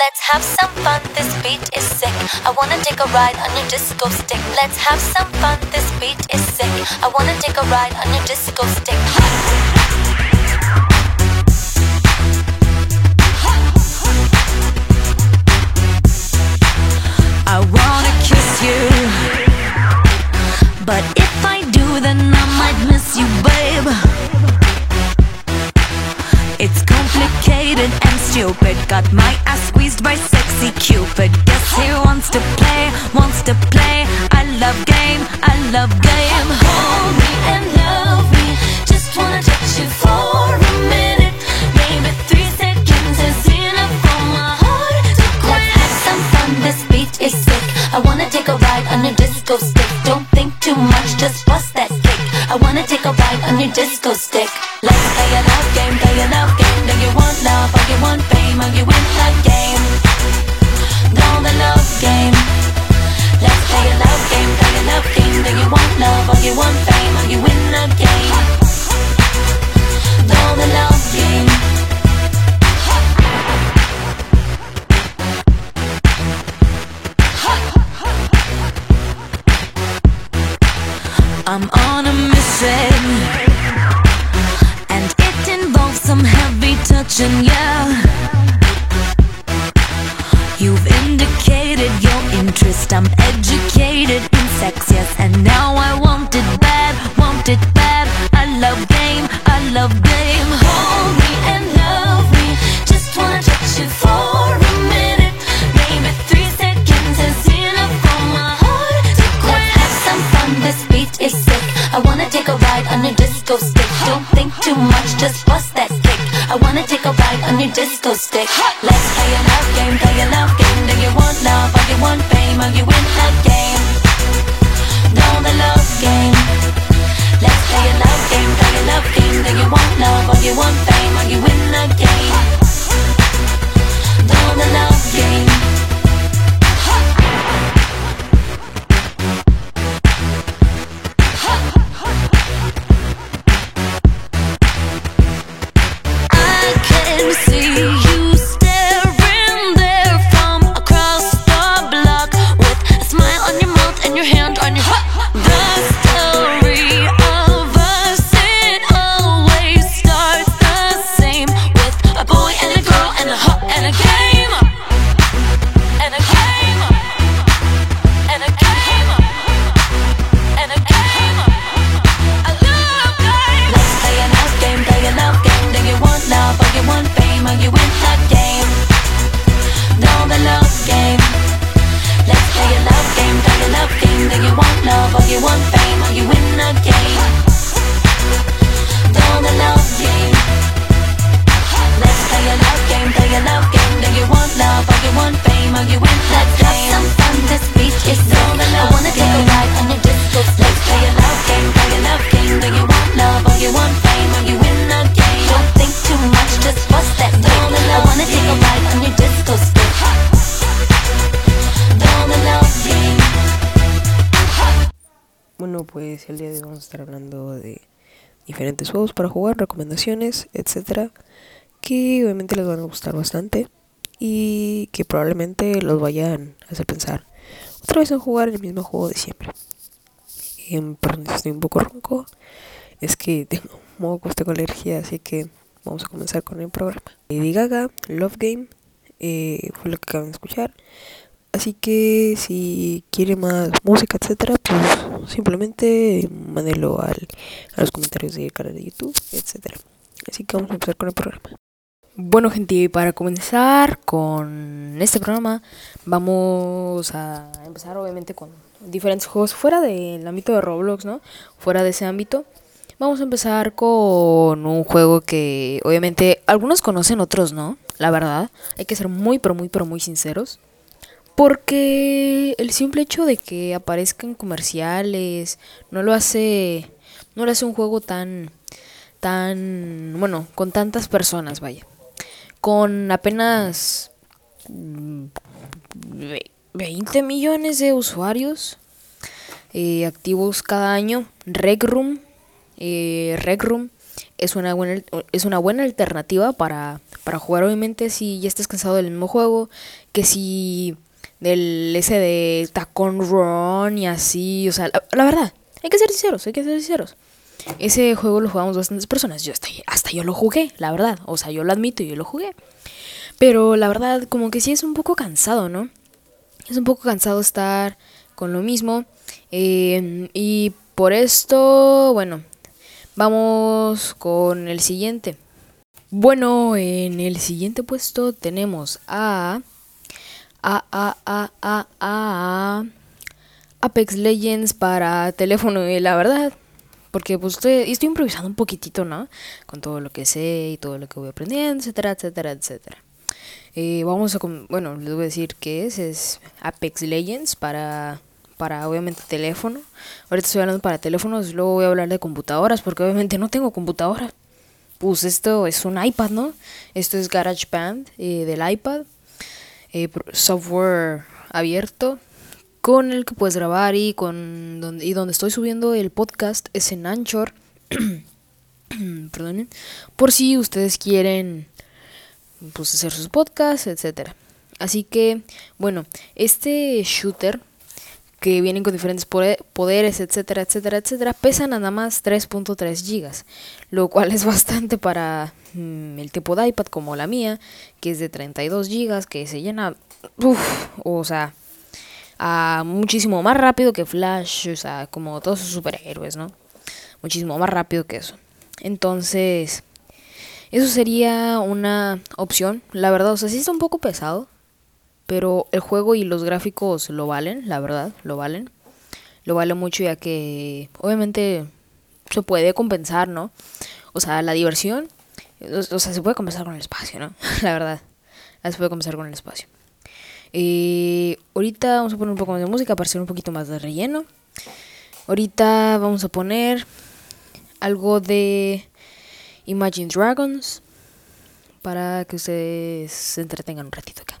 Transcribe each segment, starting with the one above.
Let's have some fun, this beat is sick. I wanna take a ride on your disco stick. Let's have some fun, this beat is sick. I wanna take a ride on your disco stick. I wanna kiss you. But if I do, then I might miss you, babe. It's complicated and stupid. Got my ass You've indicated your interest. I'm educated in sex, yes, and now Bueno, pues el día de hoy vamos a estar hablando de diferentes juegos para jugar, recomendaciones, etcétera, que obviamente les van a gustar bastante y que probablemente los vayan a hacer pensar otra vez en jugar el mismo juego de siempre. Em, perdón, estoy un poco ronco, es que tengo mocos, tengo alergia, así que vamos a comenzar con el programa. Lady Gaga, Love Game, eh, fue lo que acaban de escuchar. Así que si quiere más música, etcétera, pues simplemente mándelo al, a los comentarios del canal de YouTube, etcétera. Así que vamos a empezar con el programa. Bueno, gente, para comenzar con este programa, vamos a empezar obviamente con diferentes juegos fuera del ámbito de Roblox, ¿no? Fuera de ese ámbito. Vamos a empezar con un juego que obviamente algunos conocen, otros no, la verdad. Hay que ser muy, pero muy, pero muy sinceros. Porque el simple hecho de que aparezcan comerciales no lo hace no lo hace un juego tan tan bueno, con tantas personas, vaya. Con apenas mm, ve- 20 millones de usuarios eh, activos cada año. Rec Room, eh, Room es una buena, es una buena alternativa para, para jugar. Obviamente, si ya estás cansado del mismo juego, que si del ese de Tacon Run y así, o sea, la, verdad, hay que ser sinceros, hay que ser sinceros. Ese juego lo jugamos bastantes personas. Yo hasta, yo lo jugué, la verdad. O sea, yo lo admito, yo lo jugué. Pero la verdad, como que sí es un poco cansado, ¿no? Es un poco cansado estar con lo mismo. Eh, y por esto, bueno, vamos con el siguiente. Bueno, en el siguiente puesto tenemos a... A, a, a, a, a... Apex Legends para teléfono. Y la verdad, porque pues estoy, improvisando un poquitito, ¿no? Con todo lo que sé y todo lo que voy aprendiendo, etcétera, etcétera, etcétera. Eh, vamos a, bueno, les voy a decir que es, es Apex Legends para, para obviamente teléfono. Ahorita estoy hablando para teléfonos, luego voy a hablar de computadoras porque obviamente no tengo computadora. Pues esto es un iPad, ¿no? Esto es GarageBand eh, del iPad. Eh, software abierto con el que puedes grabar y con donde, y donde estoy subiendo el podcast es en Anchor. Perdonen. Por si ustedes quieren pues, hacer sus podcasts, etcétera. Así que, bueno, este shooter que vienen con diferentes poderes, etcétera, etcétera, etcétera, pesa nada más 3.3 gigas, lo cual es bastante para mm, el tipo de iPad como la mía, que es de 32 gigas, que se llena, uff, o sea, muchísimo más rápido que Flash, o sea, como todos sus superhéroes, ¿no? Muchísimo más rápido que eso. Entonces, eso sería una opción. La verdad, o sea, sí está un poco pesado, pero el juego y los gráficos lo valen, la verdad, lo valen. Lo vale mucho ya que obviamente se puede compensar, ¿no? O sea, la diversión, o sea, se puede compensar con el espacio, ¿no? la verdad, se puede compensar con el espacio. Eh, ahorita vamos a poner un poco más de música para hacer un poquito más de relleno. Ahorita vamos a poner algo de Imagine Dragons para que ustedes se entretengan un ratito acá.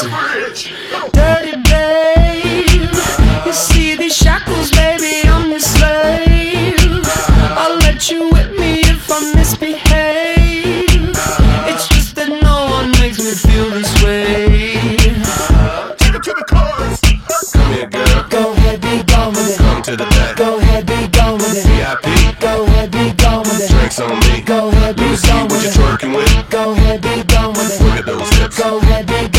Dirty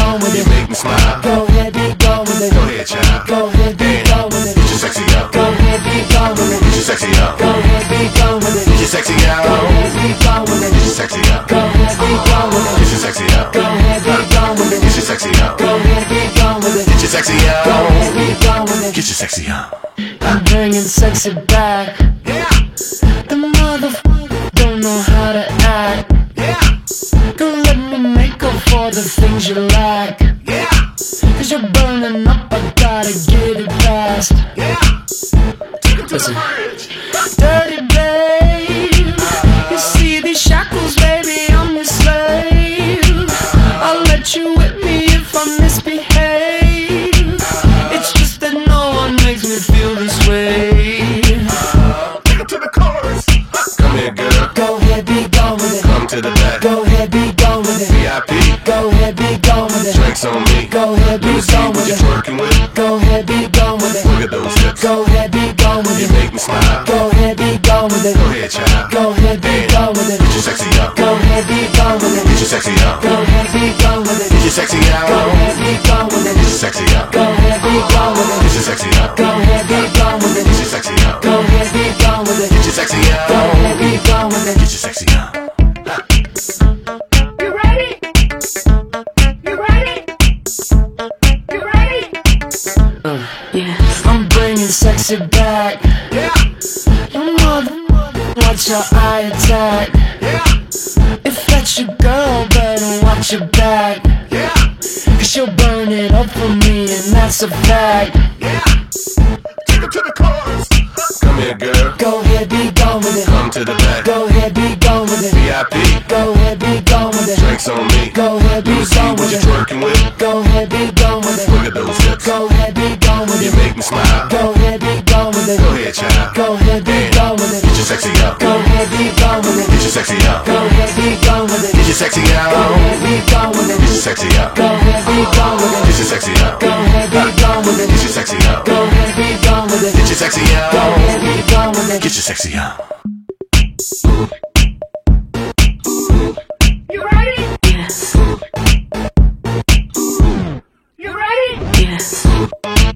gone with You make me smile. Go ahead, be gone with it. Go ahead, child. Go ahead, be gone with it. Get your sexy out. Go ahead, be gone with it. Get your sexy out. Go ahead, be gone with it. Get your sexy out. Go ahead, be gone with it. Get your sexy out. Go ahead, be gone with Get it. your sexy out. Go ahead, be gone with Get your sexy out. Go ahead, be gone with it. Get your sexy Go ahead, be gone with it. Get your sexy out. I'm bringing sexy back. Things you lack. yeah, Cause you're burning up, I gotta get it fast. yeah. Take 'em to the Listen. bridge. Dirty babe, you see these shackles, baby, I'm your slave. I'll let you whip me if I misbehave. It's just that no one makes me feel this way. Take 'em to the chorus. Come here, girl. Go ahead, be gone with it. Come to the back. Go ahead, be it. Drinks on me. Go ahead, be gone with it. twerking with. Go ahead, be gone with it. Look at those hips. Go ahead, be gone with You it. make me smile. Go ahead, be gone with it. Go ahead, child. Go ahead, be gone with Get your it. sexy out. Go ahead, be gone with Get it. your sexy out. Go ahead, be gone with Get it. your sexy Go ahead, be gone with Get your it. sexy out. Go ahead, be gone with Get it. your sexy out. Go ahead, be gone with Get it. your sexy out. Go ahead, be gone with Get it. your sexy Go ahead, be gone with Get it. your sexy out. Sexy back. Yeah, Your mother, watch your eye attack. yeah, If that's your girl, better watch your back. yeah, Cause she'll burn it up for me, and that's a fact. yeah. Take 'em to the chorus. Come here, girl. Go ahead, be gone with it. Come to the back. Go ahead, be gone with it. VIP. Go ahead, be gone with it. Drinks on me. Go ahead, be gone what with it. twerking with. Go ahead, be gone with Look it. at those hips. Go ahead, be gone with You it. make me smile. Go sexy out. Go ahead, be gone with Get your sexy out. Go ahead, be gone with Get it. your sexy Go ahead, be gone with Get your sexy out. Go ahead, be gone with Get your sexy out. Go ahead, be gone with Get your sexy out. Go ahead, be gone with Get your sexy Go out. ahead, be gone with it. Get your sexy out. You ready? Yes. You ready?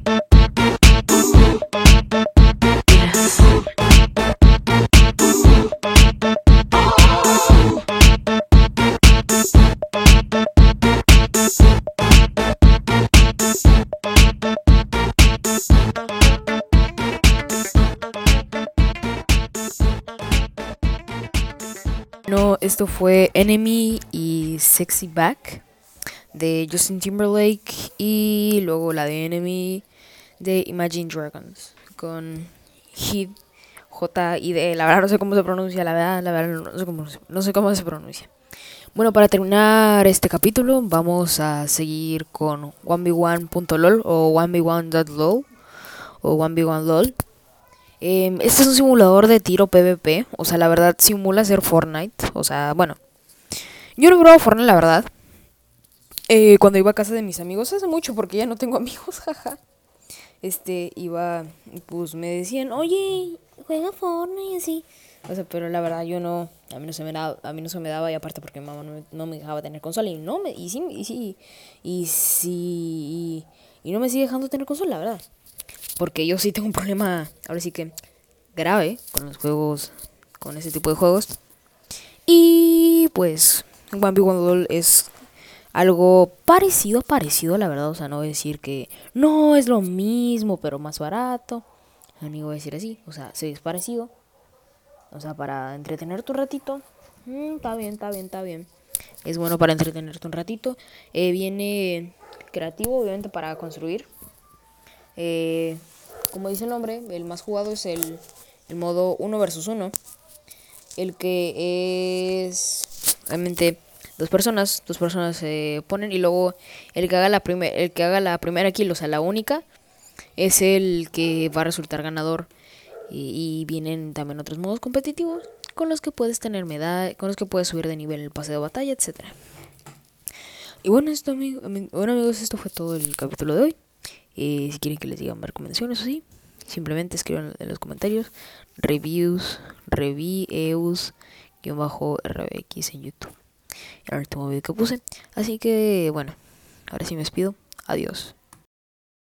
No, esto fue Enemy y Sexy Back de Justin Timberlake y luego la de Enemy de Imagine Dragons con Hid J I D. La verdad no sé cómo se pronuncia, la verdad, la verdad no sé cómo, se- no sé cómo se pronuncia. Bueno, para terminar este capítulo vamos a seguir con 1v1.lol o 1v1.lol o 1v1lol. Em, este es un simulador de tiro PvP. O sea, la verdad simula ser Fortnite. O sea, bueno. Yo no he probado Fortnite, la verdad. Eh, cuando iba a casa de mis amigos hace mucho, porque ya no tengo amigos, jaja. Este, iba, pues me decían, oye, juega Fortnite y así. O sea, pero la verdad yo no, a mí no se me daba, a mí no se me daba y aparte porque mi mamá no me, no me dejaba tener consola y no me, y sí, y sí, y sí, y, y no me sigue dejando tener consola, la verdad. Porque yo sí tengo un problema, ahora sí que grave con los juegos, con ese tipo de juegos. Y pues, One Duel es algo parecido, parecido, la verdad. O sea, no voy a decir que no es lo mismo, pero más barato. Ni voy a decir así. O sea, sí es parecido. O sea, para entretenerte un ratito. mm, está bien, está bien, está bien. Es bueno para entretenerte un ratito. Eh, viene creativo, obviamente, para construir. Eh, como dice el nombre, el más jugado es el, modo 1 versus 1. el que es obviamente dos personas, dos personas se ponen y luego el que haga la primer, el que haga la primera kill, o sea, la única es el que va a resultar ganador y, vienen también otros modos competitivos con los que puedes tener medalla, con los que puedes subir de nivel el pase de batalla, etcétera. Y bueno, esto, amigo- ami- bueno amigos, esto fue todo el capítulo de hoy. Eh, si quieren que les digan recomendaciones o así, simplemente escriban en los comentarios reviews, reviews, guion bajo rbx en YouTube. El último video que puse. Así que bueno, ahora sí me despido. Adiós.